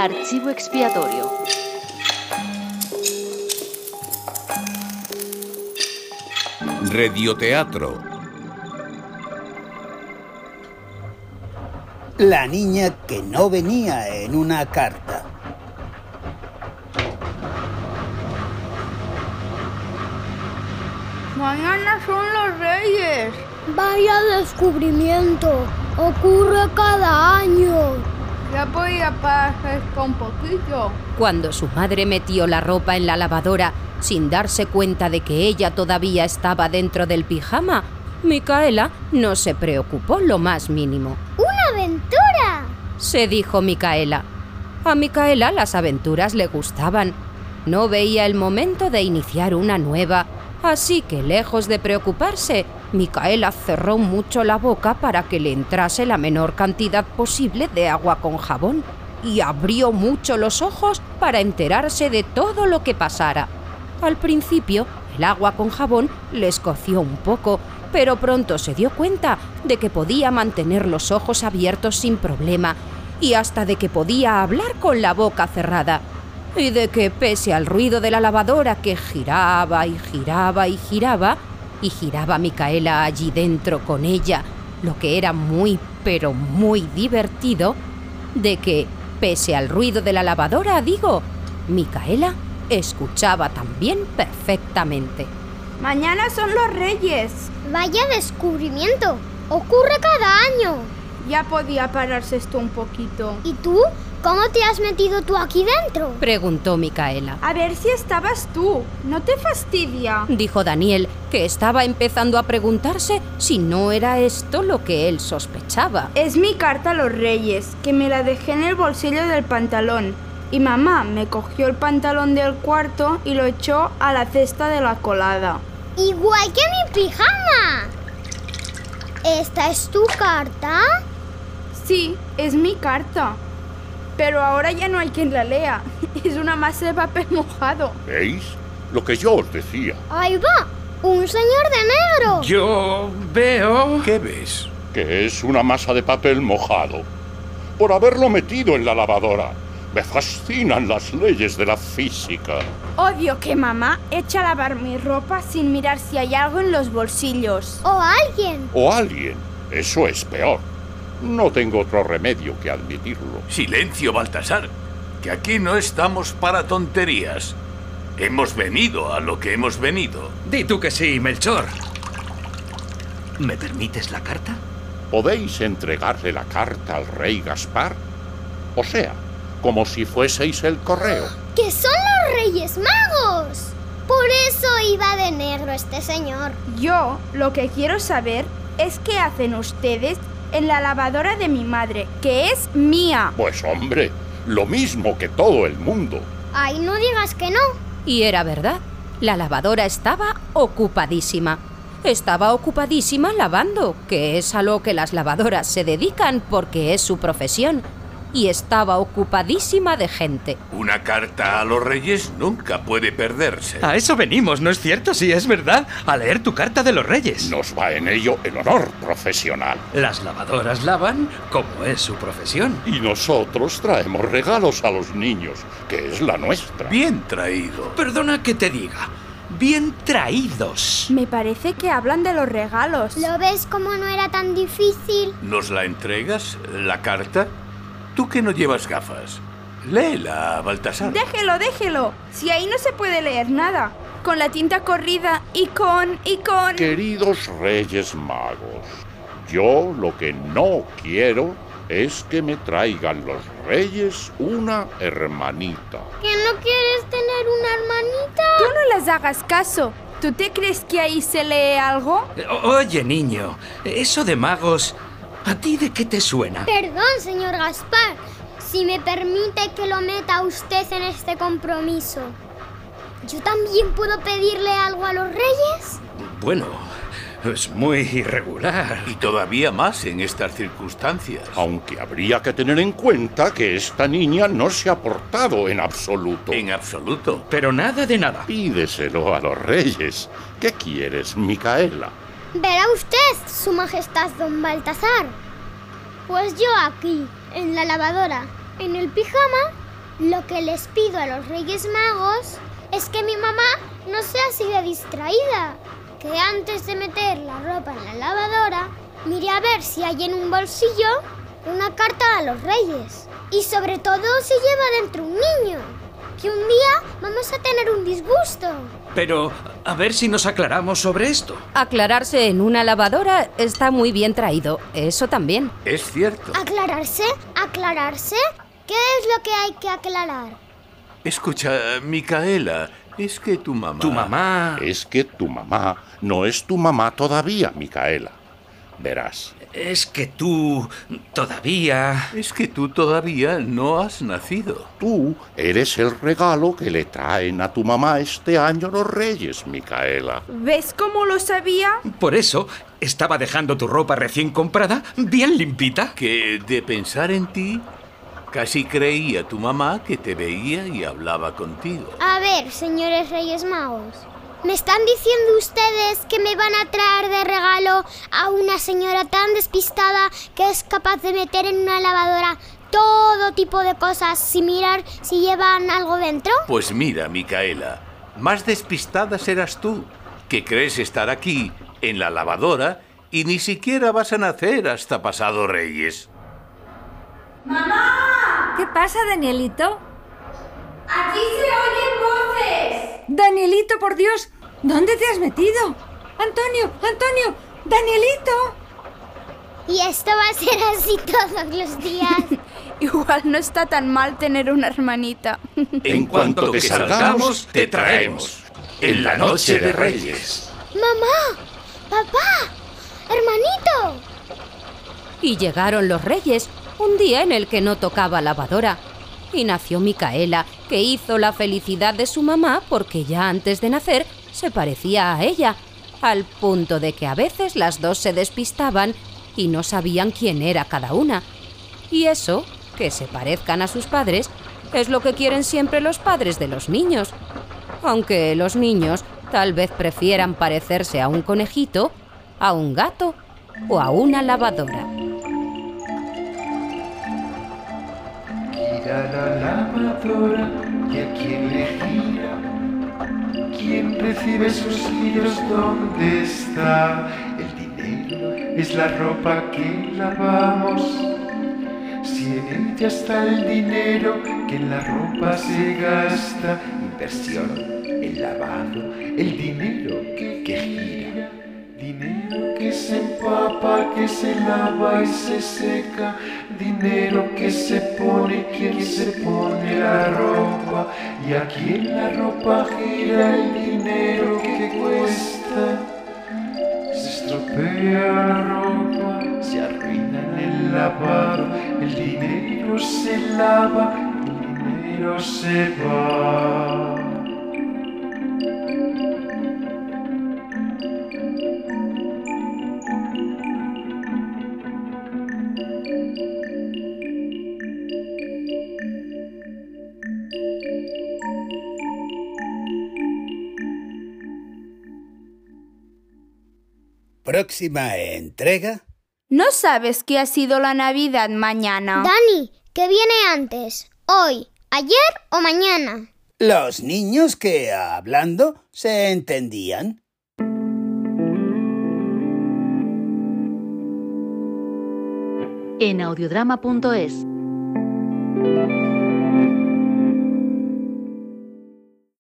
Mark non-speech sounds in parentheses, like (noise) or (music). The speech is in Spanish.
Archivo expiatorio. Radioteatro. La niña que no venía en una carta. Mañana son los reyes. Vaya descubrimiento. Ocurre cada año. Ya podía parar esto un poquito. Cuando su madre metió la ropa en la lavadora sin darse cuenta de que ella todavía estaba dentro del pijama, Micaela no se preocupó lo más mínimo. ¡Una aventura! Se dijo Micaela. A Micaela las aventuras le gustaban. No veía el momento de iniciar una nueva, así que lejos de preocuparse, Micaela cerró mucho la boca para que le entrase la menor cantidad posible de agua con jabón y abrió mucho los ojos para enterarse de todo lo que pasara. Al principio, el agua con jabón le escoció un poco, pero pronto se dio cuenta de que podía mantener los ojos abiertos sin problema y hasta de que podía hablar con la boca cerrada. Y de que pese al ruido de la lavadora que giraba y giraba y giraba, y giraba Micaela allí dentro con ella, lo que era muy, pero muy divertido, de que, pese al ruido de la lavadora, digo, Micaela escuchaba también perfectamente. Mañana son los reyes. Vaya descubrimiento. Ocurre cada año. Ya podía pararse esto un poquito. ¿Y tú? ¿Cómo te has metido tú aquí dentro? Preguntó Micaela. A ver si estabas tú. ¿No te fastidia? Dijo Daniel, que estaba empezando a preguntarse si no era esto lo que él sospechaba. Es mi carta a los reyes, que me la dejé en el bolsillo del pantalón. Y mamá me cogió el pantalón del cuarto y lo echó a la cesta de la colada. Igual que mi pijama. ¿Esta es tu carta? Sí, es mi carta. Pero ahora ya no hay quien la lea. (laughs) Es una masa de papel mojado. ¿Veis? Lo que yo os decía. Ahí va. Un señor de negro. Yo veo... ¿Qué ves? Que es una masa de papel mojado. Por haberlo metido en la lavadora. Me fascinan las leyes de la física. Odio que mamá eche a lavar mi ropa sin mirar si hay algo en los bolsillos. O alguien. O alguien. Eso es peor. No tengo otro remedio que admitirlo. Silencio, Baltasar, que aquí no estamos para tonterías. Hemos venido a lo que hemos venido. Di tú que sí, Melchor. ¿Me permites la carta? ¿Podéis entregarle la carta al rey Gaspar? O sea, como si fueseis el correo. ¡Que son los Reyes Magos! Por eso iba de negro este señor. Yo lo que quiero saber es qué hacen ustedes en la lavadora de mi madre, que es mía. Pues hombre, lo mismo que todo el mundo. Ay, no digas que no. Y era verdad. La lavadora estaba ocupadísima. Estaba ocupadísima lavando, que es a lo que las lavadoras se dedican porque es su profesión. Y estaba ocupadísima de gente. Una carta a los reyes nunca puede perderse. A eso venimos, ¿no es cierto? Sí, es verdad. A leer tu carta de los reyes. Nos va en ello el honor profesional. Las lavadoras lavan como es su profesión. Y nosotros traemos regalos a los niños, que es la nuestra. Bien traído. Perdona que te diga. Bien traídos. Me parece que hablan de los regalos. ¿Lo ves como no era tan difícil? ¿Nos la entregas, la carta? Tú que no llevas gafas. Léela, Baltasar. Déjelo, déjelo. Si ahí no se puede leer nada. Con la tinta corrida y con... y con... Queridos Reyes Magos, yo lo que no quiero es que me traigan los reyes una hermanita. ¿Que no quieres tener una hermanita? Tú no les hagas caso. ¿Tú te crees que ahí se lee algo? Oye, niño, eso de magos, ¿a ti de qué te suena? Perdón, señor Gaspar, si me permite que lo meta usted en este compromiso. ¿Yo también puedo pedirle algo a los reyes? Bueno, es muy irregular. Y todavía más en estas circunstancias. Aunque habría que tener en cuenta que esta niña no se ha portado en absoluto. En absoluto. Pero nada de nada. Pídeselo a los reyes. ¿Qué quieres, Micaela? Verá usted, Su Majestad Don Baltasar. Pues yo aquí, en la lavadora, en el pijama, Lo que les pido a los Reyes Magos es que mi mamá no sea así de distraída. Que antes de meter la ropa en la lavadora, mire a ver si hay en un bolsillo una carta a los Reyes. Y sobre todo si lleva dentro un niño. Que un día vamos a tener un disgusto. Pero, a ver si nos aclaramos sobre esto. Aclararse en una lavadora está muy bien traído, eso también. Es cierto. ¿Aclararse? ¿Aclararse? ¿Qué es lo que hay que aclarar? Escucha, Micaela, es que tu mamá... Tu mamá... Es que tu mamá no es tu mamá todavía, Micaela. Verás, Es que tú... todavía... Es que tú todavía no has nacido. tú eres el regalo que le traen a tu mamá este año los reyes, Micaela. ¿Ves cómo lo sabía? Por eso estaba dejando tu ropa recién comprada bien limpita. Que de pensar en ti, casi creía tu mamá que te veía y hablaba contigo. A ver, señores Reyes Magos. ¿Me están diciendo ustedes que me van a traer de regalo a una señora tan despistada que es capaz de meter en una lavadora todo tipo de cosas sin mirar si llevan algo dentro? Pues mira, Micaela, más despistada serás tú, que crees estar aquí, en la lavadora, y ni siquiera vas a nacer hasta pasado Reyes. ¿Qué pasa, Danielito? Aquí se oyen voces. Danielito, por Dios, ¿dónde te has metido? Antonio, Antonio, Danielito. Y esto va a ser así todos los días. (laughs) Igual no está tan mal tener una hermanita. En cuanto que salgamos, te traemos. En la noche de Reyes. Mamá, papá, hermanito. Y llegaron los reyes, un día en el que no tocaba lavadora. Y nació Micaela, que hizo la felicidad de su mamá porque ya antes de nacer se parecía a ella, al punto de que a veces las dos se despistaban y no sabían quién era cada una. Y eso, que se parezcan a sus padres, es lo que quieren siempre los padres de los niños. Aunque los niños tal vez prefieran parecerse a un conejito, a un gato o a una lavadora. Y a quien le gira. ¿Quién recibe sus giros? ¿Dónde está? El dinero es la ropa que lavamos. Si en ella está el dinero que en la ropa se gasta, inversión, el lavado, el dinero. Dinero que se empapa, que se lava y se seca. Dinero que se pone, quien se pone la ropa. Y aquí en la ropa gira el dinero que cuesta. Se estropea la ropa, se arruina en el lavado. El dinero se lava, el dinero se va. Próxima entrega. ¿No sabes qué ha sido la Navidad mañana? Dani, ¿qué viene antes? ¿Hoy, ayer o mañana? Los niños que, hablando, se entendían. En audiodrama.es